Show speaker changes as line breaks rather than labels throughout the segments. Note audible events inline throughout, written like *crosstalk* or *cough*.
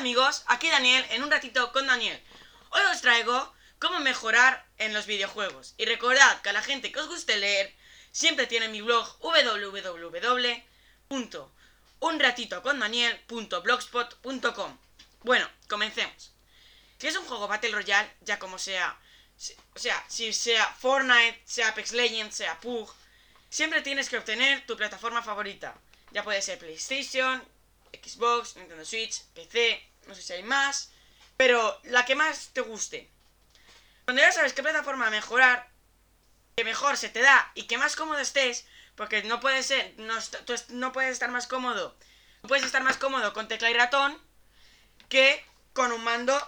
amigos, aquí Daniel, en un ratito con Daniel. Hoy os traigo cómo mejorar en los videojuegos. Y recordad que a la gente que os guste leer, siempre tiene mi blog www.unratitocondaniel.blogspot.com. Bueno, comencemos. Si es un juego Battle Royale, ya como sea, o sea, si sea Fortnite, sea Apex Legends, sea PUG, siempre tienes que obtener tu plataforma favorita. Ya puede ser PlayStation, Xbox, Nintendo Switch, PC, no sé si hay más, pero la que más te guste. Cuando ya sabes qué plataforma mejorar, que mejor se te da y que más cómodo estés, porque no puedes ser, no, no puedes estar más cómodo, no puedes estar más cómodo con tecla y ratón que con un mando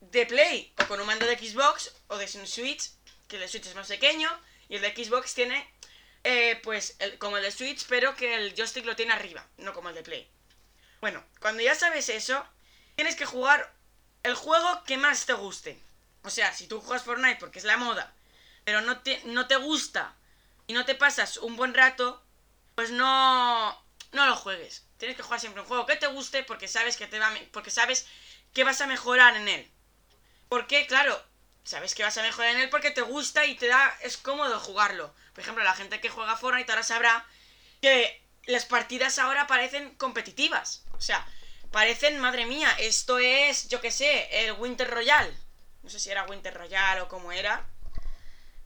de Play o con un mando de Xbox o de Switch, que el Switch es más pequeño y el de Xbox tiene eh, pues como el de Switch, pero que el joystick lo tiene arriba, no como el de Play. Bueno, cuando ya sabes eso, tienes que jugar el juego que más te guste. O sea, si tú juegas Fortnite porque es la moda, pero no te, no te gusta y no te pasas un buen rato, pues no, no lo juegues. Tienes que jugar siempre un juego que te guste porque sabes que te va, porque sabes que vas a mejorar en él. Porque, claro, sabes que vas a mejorar en él porque te gusta y te da. es cómodo jugarlo. Por ejemplo, la gente que juega Fortnite ahora sabrá que las partidas ahora parecen competitivas. O sea, parecen, madre mía, esto es, yo qué sé, el Winter Royal. No sé si era Winter Royal o cómo era.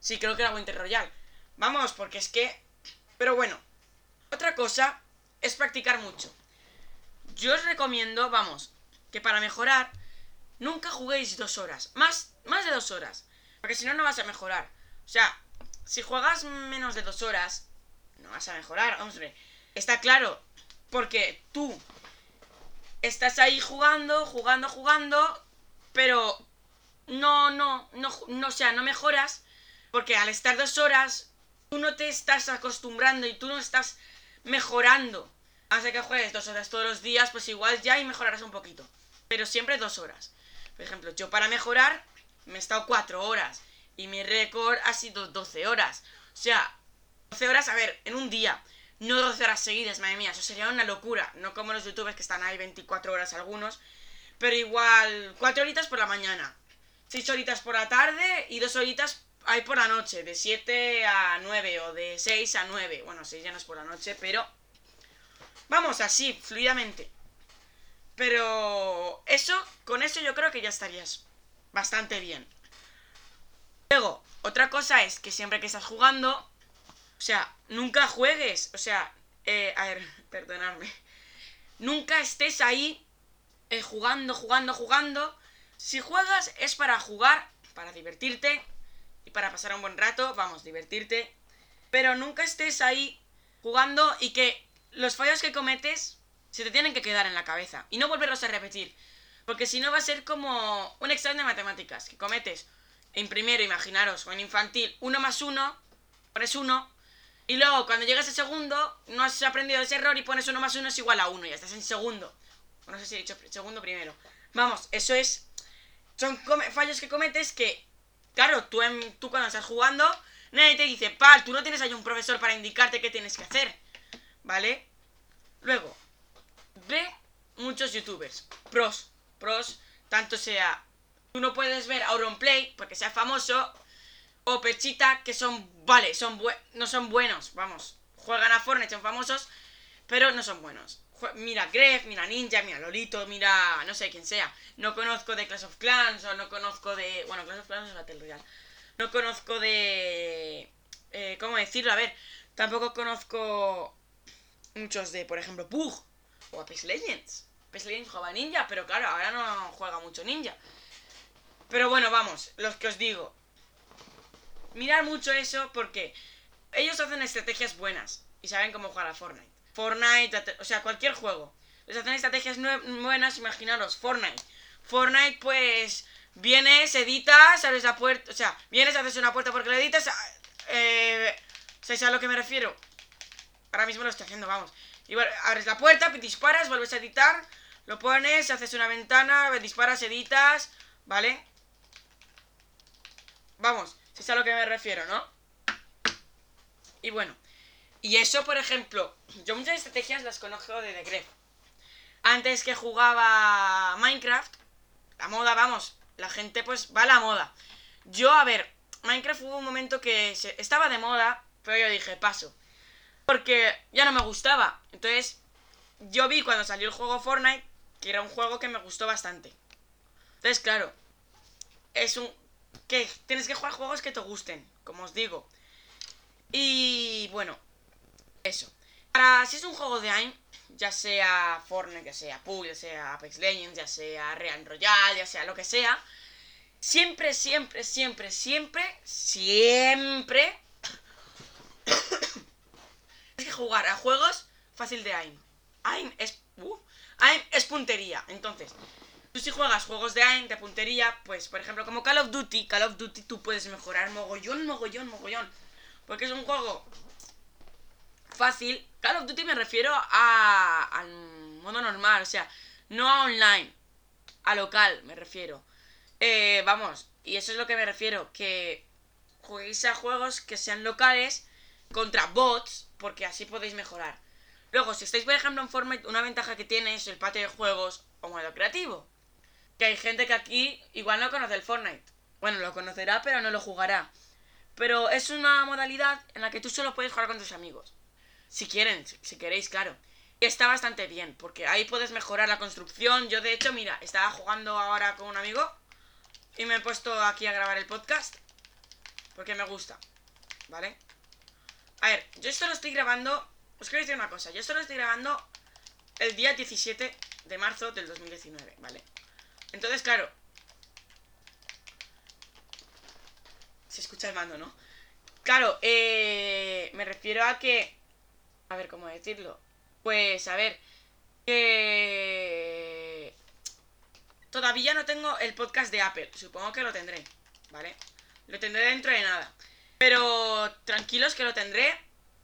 Sí, creo que era Winter Royal. Vamos, porque es que. Pero bueno. Otra cosa es practicar mucho. Yo os recomiendo, vamos, que para mejorar nunca juguéis dos horas. Más, más de dos horas. Porque si no, no vas a mejorar. O sea, si juegas menos de dos horas, no vas a mejorar. Hombre, está claro. Porque tú estás ahí jugando, jugando, jugando. Pero no, no, no, no, o sea, no mejoras. Porque al estar dos horas, tú no te estás acostumbrando y tú no estás mejorando. Hace que juegues dos horas todos los días, pues igual ya y mejorarás un poquito. Pero siempre dos horas. Por ejemplo, yo para mejorar me he estado 4 horas y mi récord ha sido 12 horas. O sea, 12 horas, a ver, en un día. No 12 horas seguidas, madre mía, eso sería una locura. No como los youtubers que están ahí 24 horas algunos. Pero igual, 4 horitas por la mañana, 6 horitas por la tarde y 2 horitas ahí por la noche, de 7 a 9 o de 6 a 9. Bueno, 6 ya no es por la noche, pero... Vamos, así, fluidamente. Pero eso, con eso yo creo que ya estarías bastante bien. Luego, otra cosa es que siempre que estás jugando, o sea, nunca juegues, o sea, eh, a ver, *laughs* perdonadme, nunca estés ahí eh, jugando, jugando, jugando. Si juegas es para jugar, para divertirte y para pasar un buen rato, vamos, divertirte. Pero nunca estés ahí jugando y que los fallos que cometes se te tienen que quedar en la cabeza y no volverlos a repetir. Porque si no va a ser como un examen de matemáticas que cometes en primero, imaginaros, o en infantil, uno más uno, pones uno, y luego cuando llegas a segundo, no has aprendido ese error y pones uno más uno es igual a uno, y estás en segundo. No sé si he dicho segundo primero. Vamos, eso es. Son fallos que cometes que, claro, tú, en, tú cuando estás jugando, nadie te dice, pal, tú no tienes ahí un profesor para indicarte qué tienes que hacer. ¿Vale? Luego, ve muchos youtubers, pros, pros, tanto sea, tú no puedes ver Auronplay porque sea famoso, o Pechita, que son, vale, son no son buenos, vamos, juegan a Fortnite, son famosos, pero no son buenos. Mira Gref, mira Ninja, mira Lolito, mira no sé quién sea. No conozco de Clash of Clans o no conozco de... Bueno, Clash of Clans es Battle Royale. No conozco de... Eh, ¿Cómo decirlo? A ver, tampoco conozco muchos de, por ejemplo, Pug o Apex Legends. Apex Legends jugaba Ninja, pero claro, ahora no juega mucho Ninja. Pero bueno, vamos, los que os digo. Mirad mucho eso porque ellos hacen estrategias buenas y saben cómo jugar a Fortnite. Fortnite, o sea, cualquier juego. Les hacen estrategias buenas, imaginaros, Fortnite. Fortnite, pues, vienes, editas, abres la puerta, o sea, vienes, haces una puerta porque la editas, eh, ¿sabéis a lo que me refiero? Ahora mismo lo estoy haciendo, vamos. Y abres la puerta, disparas, vuelves a editar, lo pones, haces una ventana, disparas, editas, ¿vale? Vamos, si es a lo que me refiero, ¿no? Y bueno, y eso, por ejemplo, yo muchas estrategias las conozco de The Gref. antes que jugaba Minecraft, la moda, vamos, la gente pues va a la moda. Yo, a ver, Minecraft hubo un momento que estaba de moda, pero yo dije, paso. Porque ya no me gustaba. Entonces, yo vi cuando salió el juego Fortnite que era un juego que me gustó bastante. Entonces, claro, es un... que tienes que jugar juegos que te gusten, como os digo. Y bueno, eso. Para si es un juego de AIM, ya sea Fortnite, ya sea PUBG, ya sea Apex Legends, ya sea Real Royale, ya sea lo que sea, siempre, siempre, siempre, siempre, siempre *coughs* es que jugar a juegos fácil de AIM. AIM es... Uh, AIM es puntería. Entonces, tú si juegas juegos de AIM, de puntería, pues por ejemplo como Call of Duty, Call of Duty tú puedes mejorar mogollón, mogollón, mogollón. Porque es un juego fácil. Call of Duty me refiero a, al modo normal, o sea, no a online, a local me refiero. Eh, vamos, y eso es lo que me refiero, que juguéis a juegos que sean locales contra bots, porque así podéis mejorar. Luego, si estáis, por ejemplo, en Fortnite, una ventaja que tiene es el patio de juegos o modo creativo. Que hay gente que aquí igual no conoce el Fortnite. Bueno, lo conocerá, pero no lo jugará. Pero es una modalidad en la que tú solo puedes jugar con tus amigos. Si quieren, si, queréis, claro. Y está bastante bien, porque ahí puedes mejorar la construcción. Yo, de hecho, mira, estaba jugando ahora con un amigo y me he puesto aquí a grabar el podcast porque me gusta, ¿vale? A ver, yo esto lo estoy grabando... Os quiero decir una cosa, yo esto lo estoy grabando el día 17 de marzo del 2019, ¿vale? Entonces, claro... Se escucha el mando, ¿no? Claro, eh, me refiero a que a ver, ¿cómo decirlo? Pues, a ver, que... Todavía no tengo el podcast de Apple, supongo que lo tendré, ¿vale? Lo tendré dentro de nada. Pero tranquilos que lo tendré.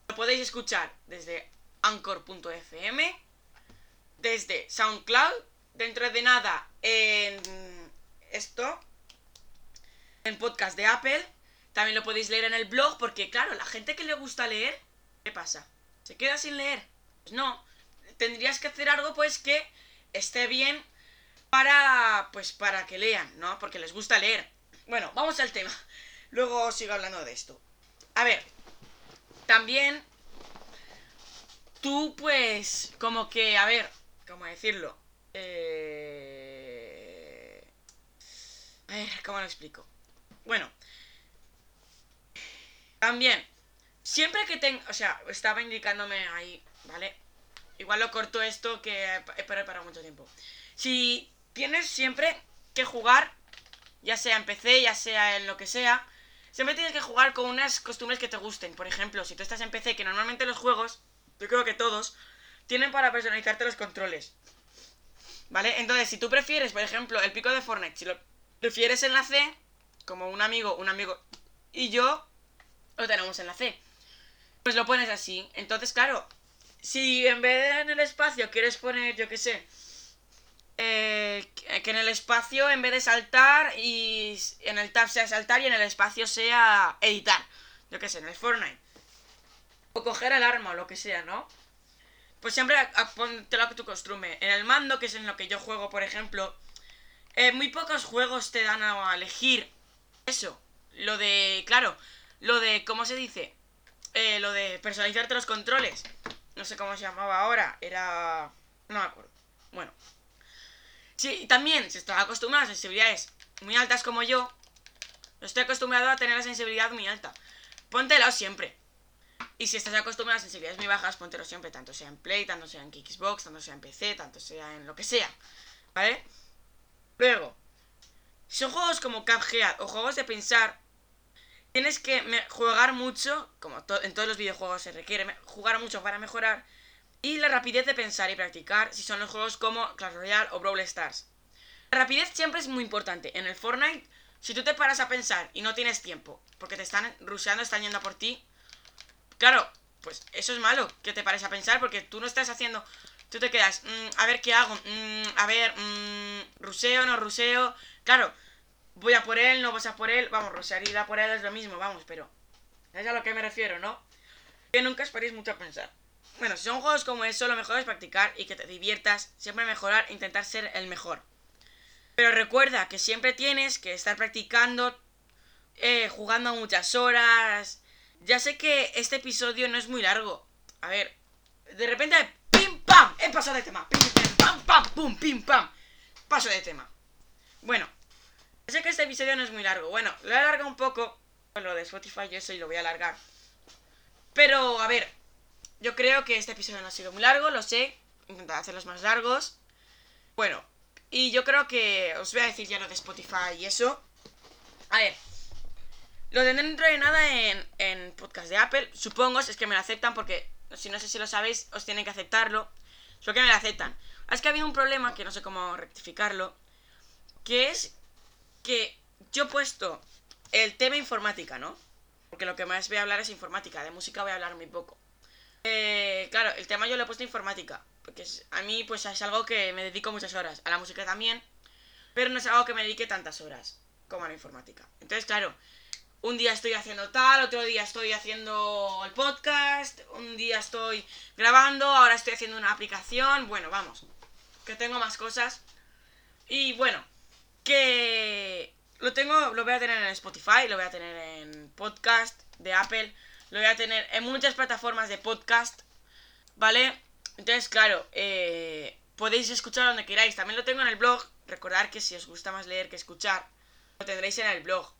Lo podéis escuchar desde anchor.fm, desde SoundCloud, dentro de nada en esto, en podcast de Apple. También lo podéis leer en el blog porque, claro, la gente que le gusta leer, ¿qué pasa? ¿Se queda sin leer? Pues no. Tendrías que hacer algo pues que esté bien para pues para que lean, ¿no? Porque les gusta leer. Bueno, vamos al tema. Luego sigo hablando de esto. A ver, también tú pues como que, a ver, ¿cómo decirlo? Eh... Ver, ¿cómo lo explico? Bueno, también Siempre que tengo, o sea, estaba indicándome ahí, ¿vale? Igual lo corto esto que he para mucho tiempo. Si tienes siempre que jugar, ya sea en PC, ya sea en lo que sea, siempre tienes que jugar con unas costumbres que te gusten. Por ejemplo, si tú estás en PC, que normalmente los juegos, yo creo que todos, tienen para personalizarte los controles. ¿Vale? Entonces, si tú prefieres, por ejemplo, el pico de Fortnite, si lo prefieres en la C, como un amigo, un amigo y yo, lo tenemos en la C pues lo pones así. Entonces, claro, si en vez de en el espacio quieres poner, yo qué sé, eh, que en el espacio en vez de saltar y en el tab sea saltar y en el espacio sea editar, yo qué sé, en el Fortnite. O coger el arma o lo que sea, ¿no? Pues siempre ponte lo que tú costumbre. En el mando, que es en lo que yo juego, por ejemplo, eh, muy pocos juegos te dan a elegir eso. Lo de, claro, lo de, ¿cómo se dice? Eh, lo de personalizarte los controles. No sé cómo se llamaba ahora. Era... No me acuerdo. Bueno. Sí, también, si estás acostumbrado a sensibilidades muy altas como yo, estoy acostumbrado a tener la sensibilidad muy alta. Póntelo siempre. Y si estás acostumbrado a sensibilidades muy bajas, póntelo siempre, tanto sea en Play, tanto sea en Xbox, tanto sea en PC, tanto sea en lo que sea. ¿Vale? Luego, son juegos como Cuphead o juegos de pensar tienes que jugar mucho, como en todos los videojuegos se requiere jugar mucho para mejorar, y la rapidez de pensar y practicar si son los juegos como Clash Royale o Brawl Stars. La rapidez siempre es muy importante. En el Fortnite, si tú te paras a pensar y no tienes tiempo, porque te están rusheando, están yendo por ti, claro, pues eso es malo, que te pares a pensar, porque tú no estás haciendo... Tú te quedas, mm, a ver qué hago, mm, a ver, mmm, ruseo, no ruseo. Claro, voy a por él, no vas a por él. Vamos, Rosario ir a por él es lo mismo, vamos, pero. Es a lo que me refiero, ¿no? Que nunca esperéis mucho a pensar. bueno, si son juegos como eso, lo mejor es practicar y que te diviertas, siempre mejorar, intentar ser el mejor. Pero recuerda que siempre tienes que estar practicando, eh, jugando muchas horas. Ya sé que este episodio no es muy largo. A ver, de repente, ¡pim, pam! He pasado de tema. ¡Pim, pam, pam, pum, pim, pam! Paso de tema. Bueno, sé que este episodio no es muy largo. Bueno, lo he alargado un poco. Lo de Spotify y eso y lo voy a alargar. Pero, a ver, yo creo que este episodio no ha sido muy largo, lo sé. Intentar hacerlos más largos. Bueno, y yo creo que os voy a decir ya lo de Spotify y eso. A ver, lo tendré dentro de nada en, en podcast de Apple. Supongo, es que me lo aceptan porque, si no sé si lo sabéis, os tienen que aceptarlo. Solo que me lo aceptan. Es que ha habido un problema que no sé cómo rectificarlo. Que es que yo he puesto el tema informática, ¿no? Porque lo que más voy a hablar es informática. De música voy a hablar muy poco. Eh, claro, el tema yo lo he puesto informática. Porque a mí pues es algo que me dedico muchas horas. A la música también. Pero no es algo que me dedique tantas horas como a la informática. Entonces, claro, un día estoy haciendo tal, otro día estoy haciendo el podcast, un día estoy grabando, ahora estoy haciendo una aplicación. Bueno, vamos, que tengo más cosas. Y bueno, que lo tengo, lo voy a tener en Spotify, lo voy a tener en podcast de Apple, lo voy a tener en muchas plataformas de podcast, ¿vale? Entonces, claro, eh, podéis escuchar donde queráis. También lo tengo en el blog. Recordad que si os gusta más leer que escuchar, lo tendréis en el blog,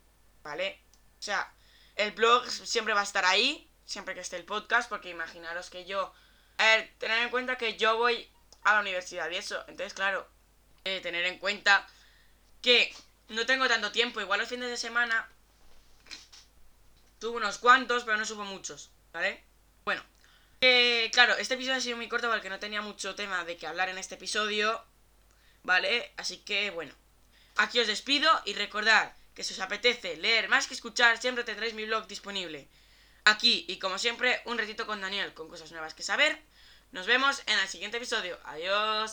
¿vale? O sea, el blog siempre va a estar ahí, siempre que esté el podcast, porque imaginaros que yo... A ver, tener en cuenta que yo voy a la universidad y eso. Entonces, claro, eh, tener en cuenta que no tengo tanto tiempo. Igual los fines de semana tuve unos cuantos, pero no subo muchos, ¿vale? Bueno, claro, este episodio ha sido muy corto porque no tenía mucho tema de que hablar en este episodio, ¿vale? Así que, bueno, aquí os despido y recordad que si os apetece leer más que escuchar, siempre tendréis mi blog disponible. Aquí, y como siempre, un ratito con Daniel, con cosas nuevas que saber. Nos vemos en el siguiente episodio. Adiós.